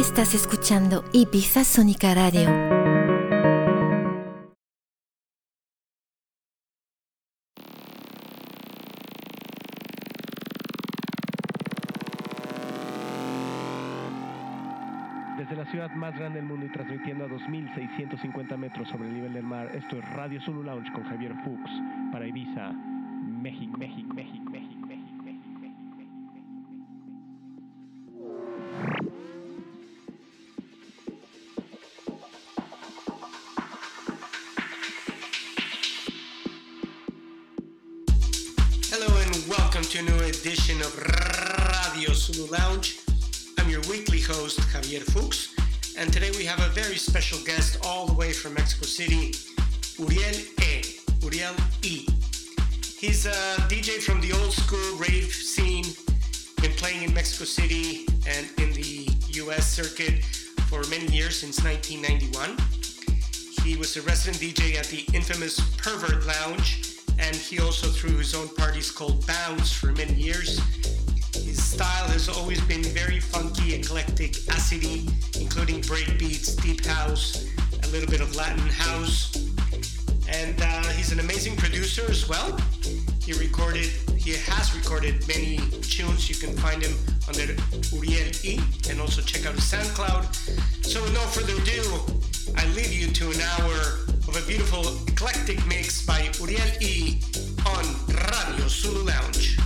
Estás escuchando Ibiza Sónica Radio. Desde la ciudad más grande del mundo y transmitiendo a 2.650 metros sobre el nivel del mar, esto es Radio Zulu Lounge con Javier Fuchs para Ibiza, México, México, México, México, México, edition of Radio Zulu Lounge. I'm your weekly host, Javier Fuchs, and today we have a very special guest all the way from Mexico City, Uriel E. Uriel E. He's a DJ from the old school rave scene, been playing in Mexico City and in the US circuit for many years since 1991. He was a resident DJ at the infamous Pervert Lounge, and he also threw his own parties called Bounce for many years. His style has always been very funky, eclectic, acidy, including breakbeats, deep house, a little bit of Latin house. And uh, he's an amazing producer as well. He recorded, he has recorded many tunes. You can find him under Uriel E, and also check out his SoundCloud. So, no further ado, I leave you to an hour of a beautiful eclectic mix by Uriel E on Radio Zulu Lounge.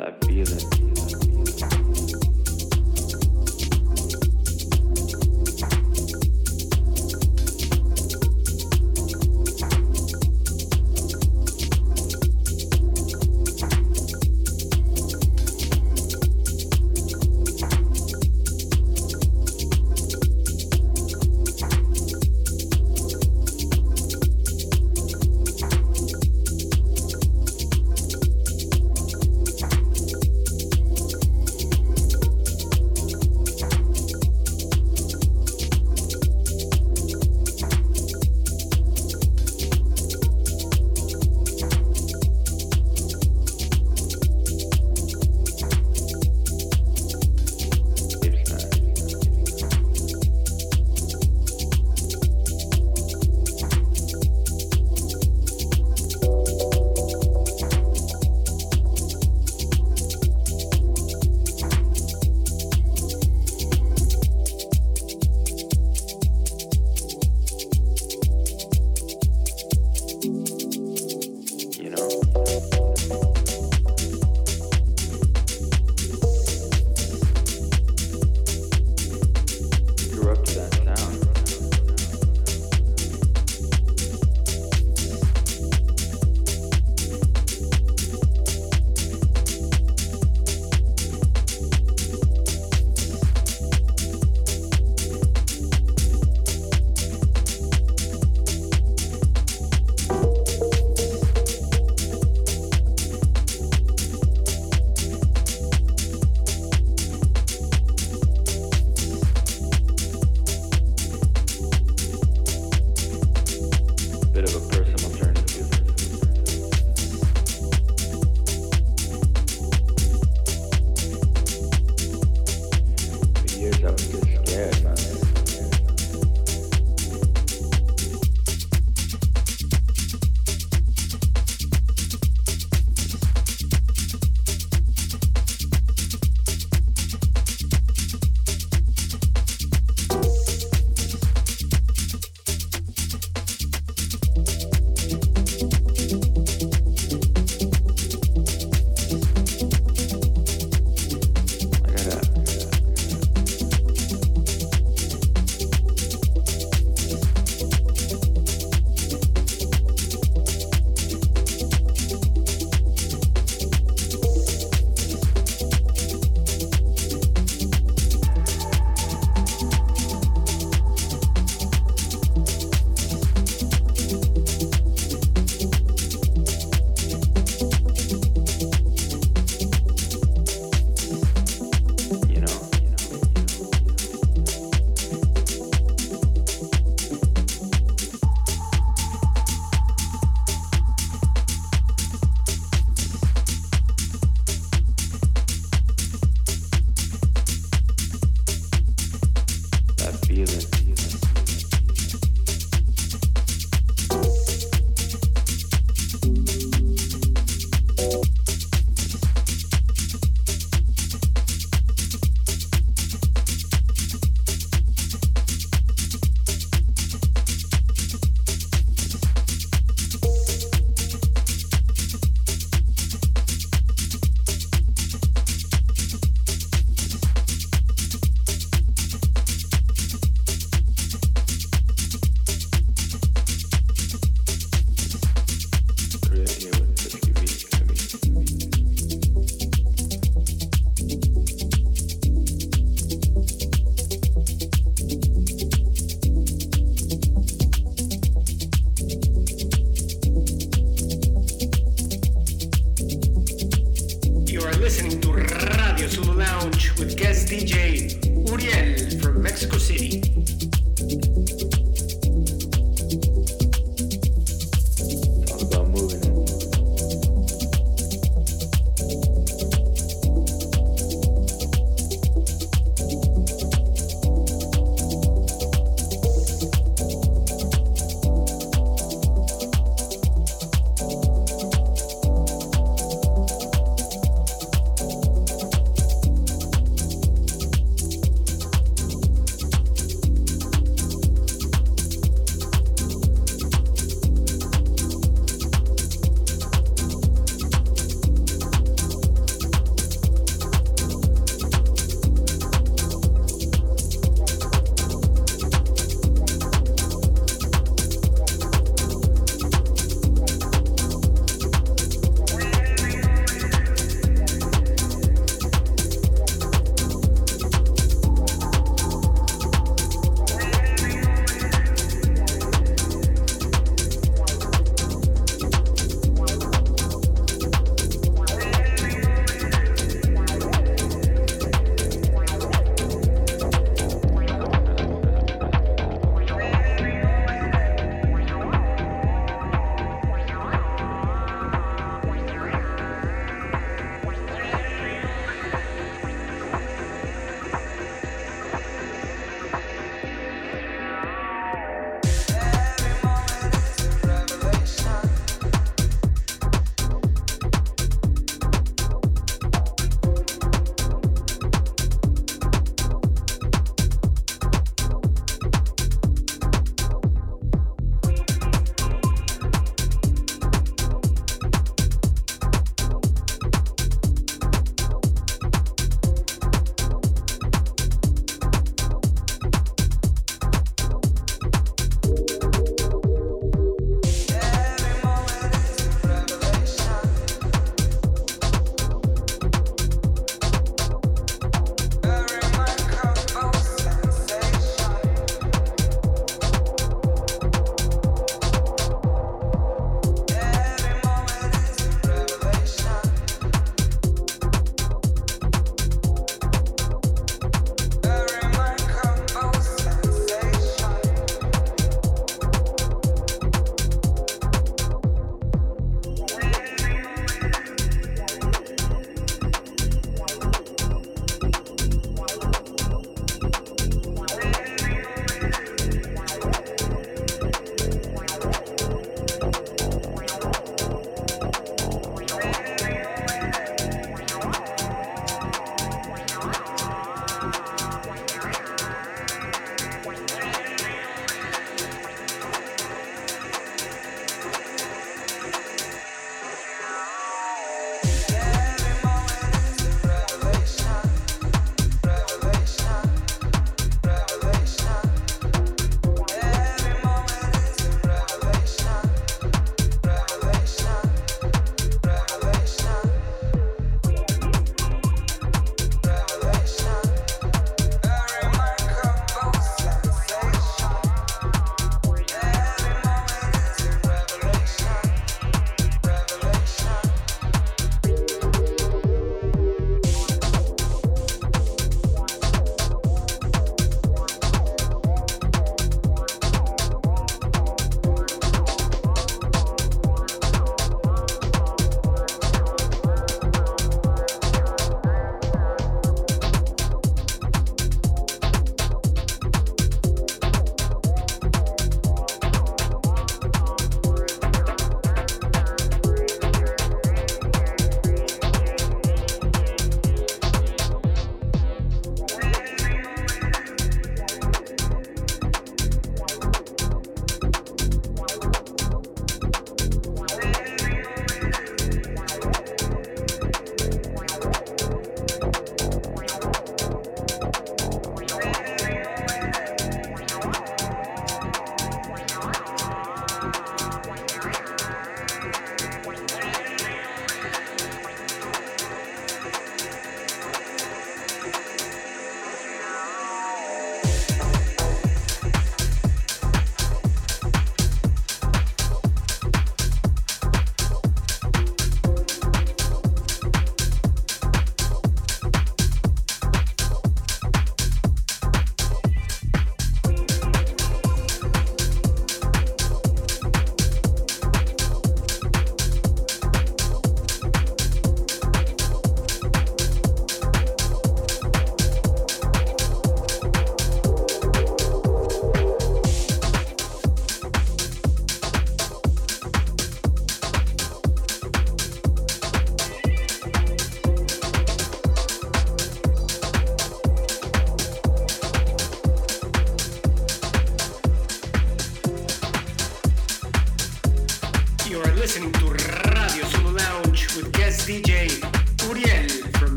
da vida. Assim, né?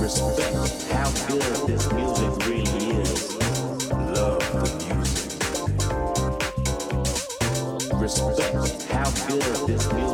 respect how good this music really is. Love the music. Respect how good this music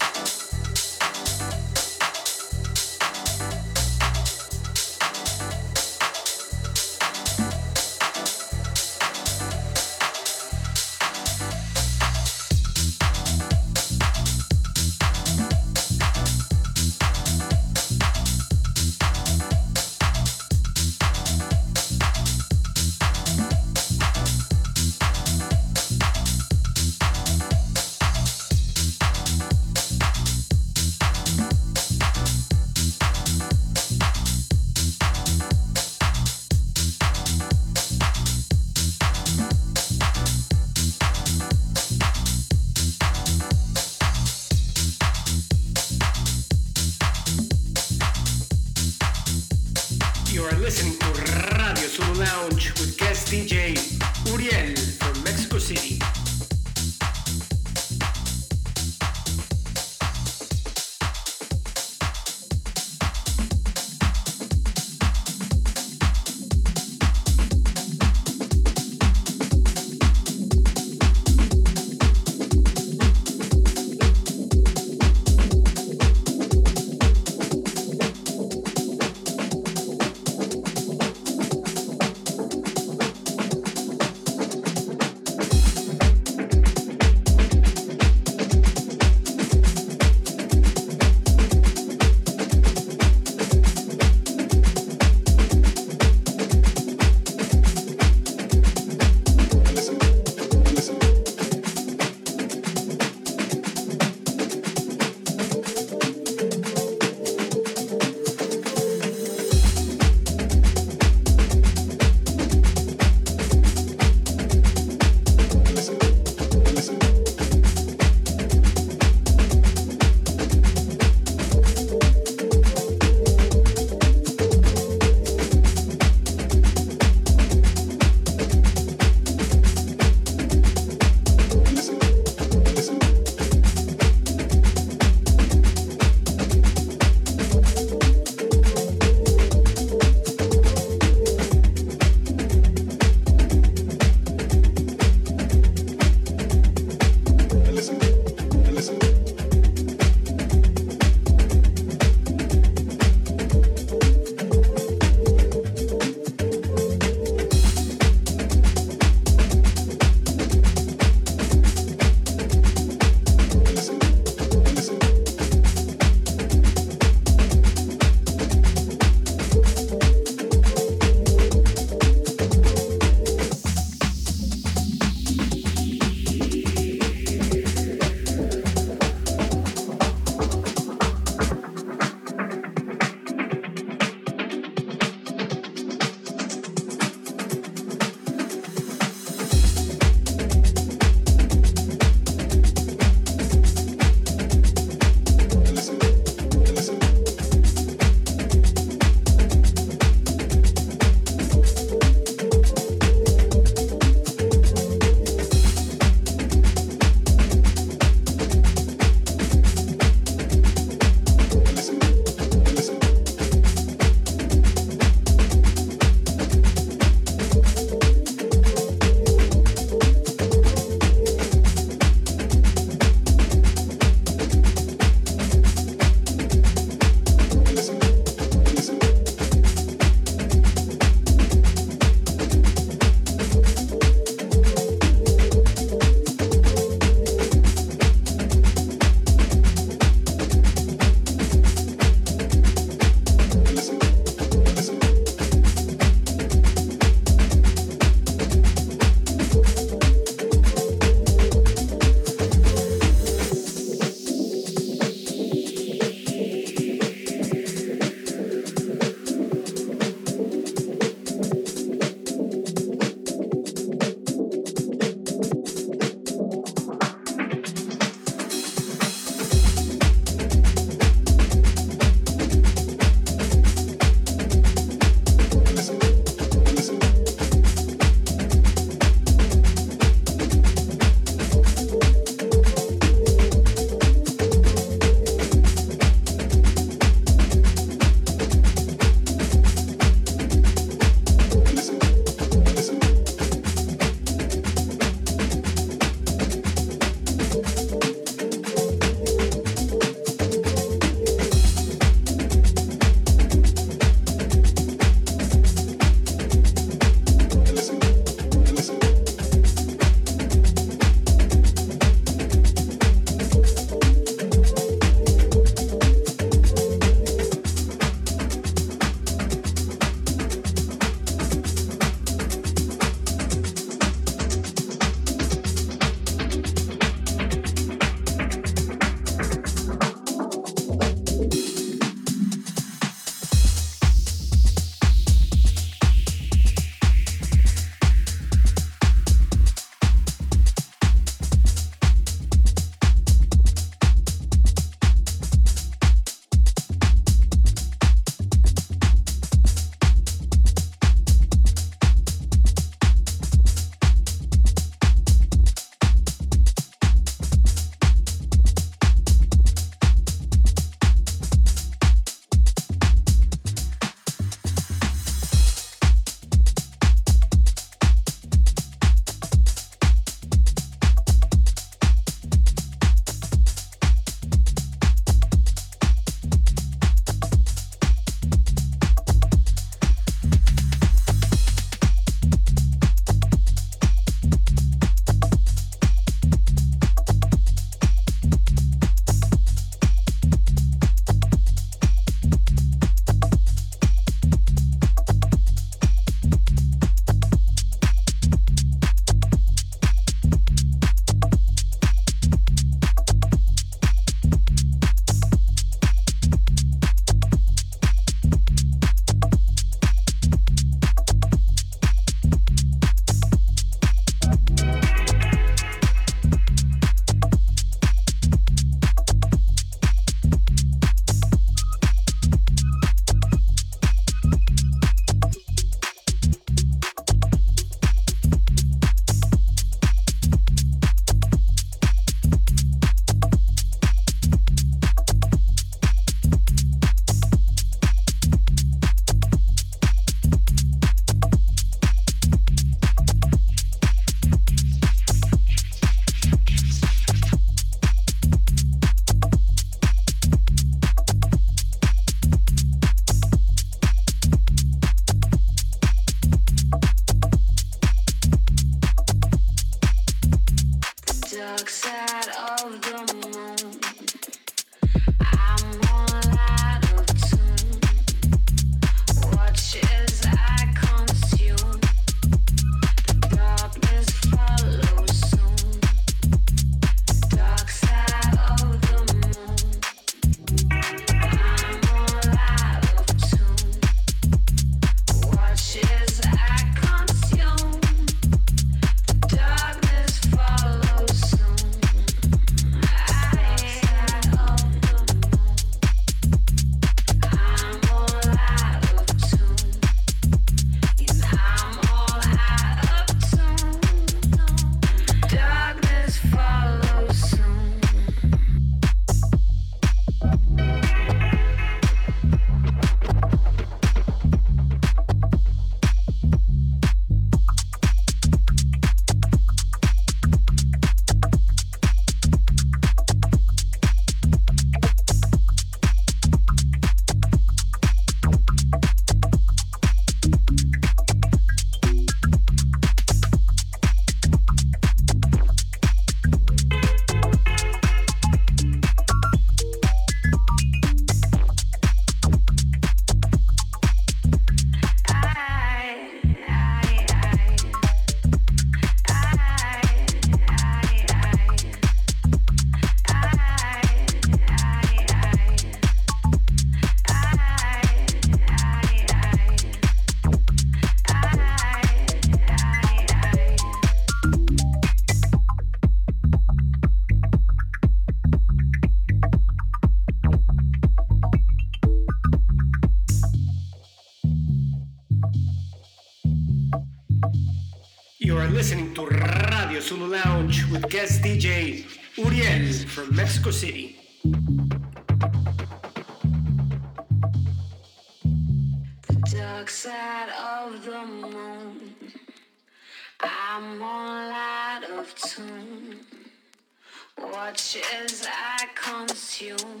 Watch as I consume.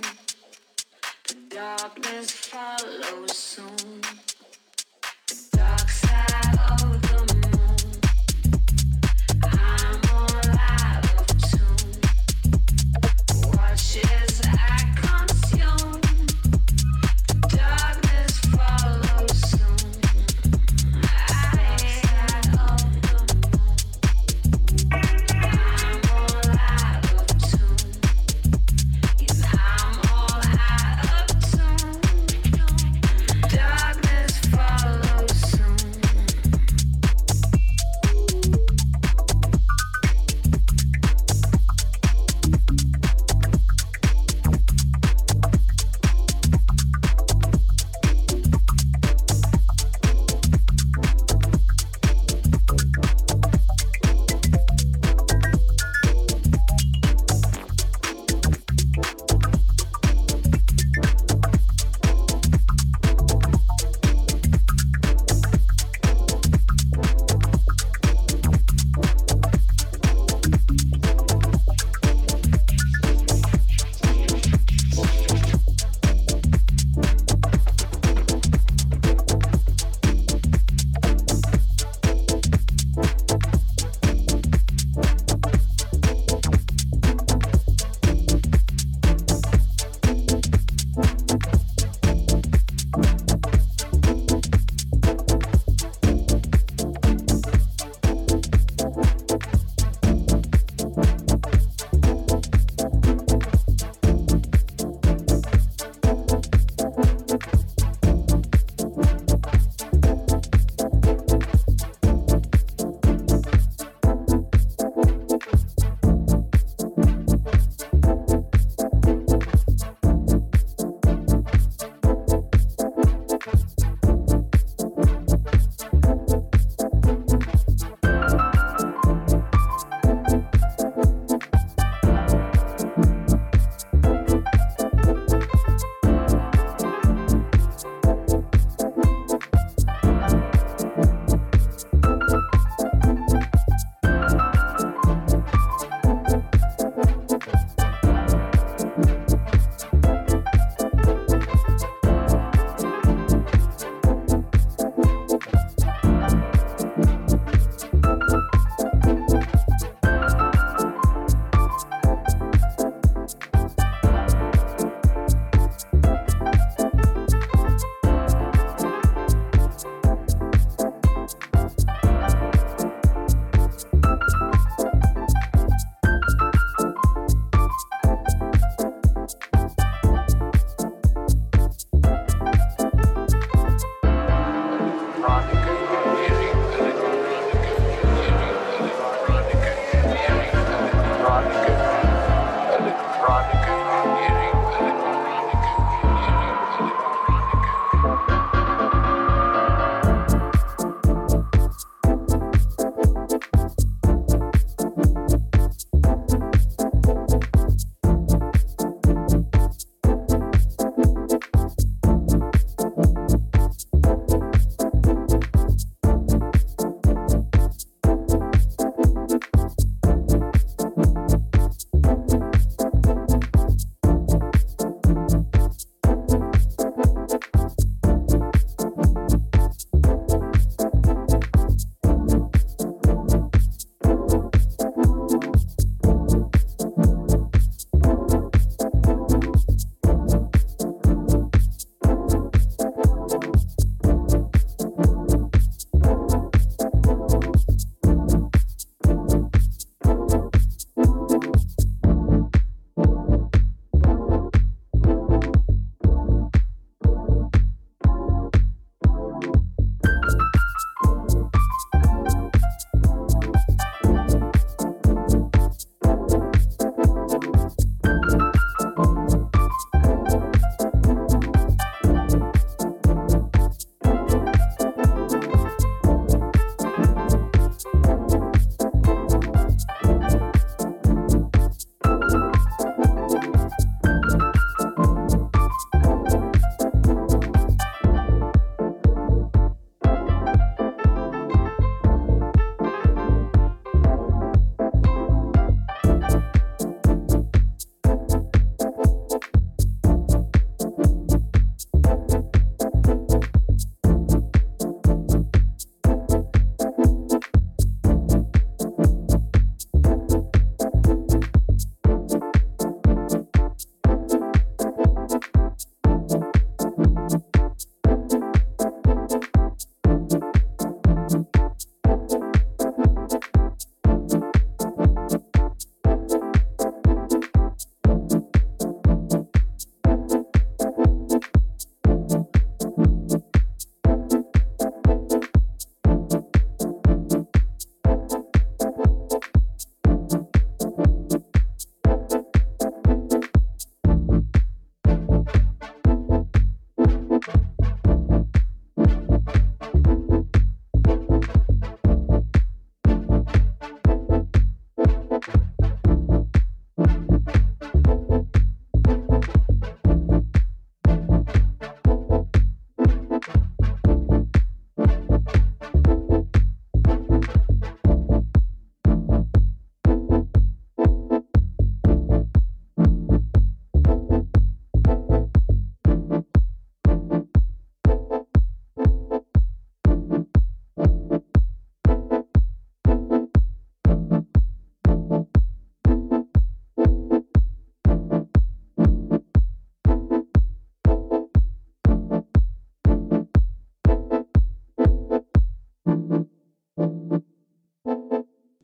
The darkness follows soon.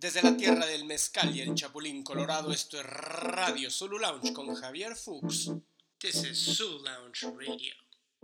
Desde la tierra del mezcal y el chapulín colorado, esto es Radio Zulu Lounge con Javier Fuchs. This is Zulu Lounge Radio.